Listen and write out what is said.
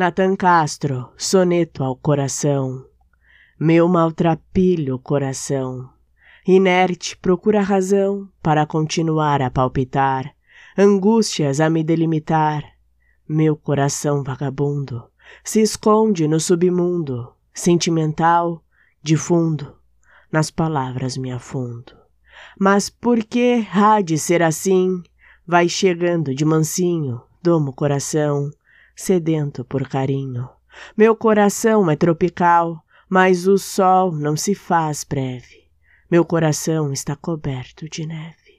Natan Castro, soneto ao coração. Meu maltrapilho coração, inerte procura razão para continuar a palpitar, angústias a me delimitar. Meu coração vagabundo se esconde no submundo, sentimental, de fundo, nas palavras me afundo. Mas por que há de ser assim? Vai chegando de mansinho, domo coração, sedento por carinho. Meu coração é tropical, mas o sol não se faz breve. Meu coração está coberto de neve.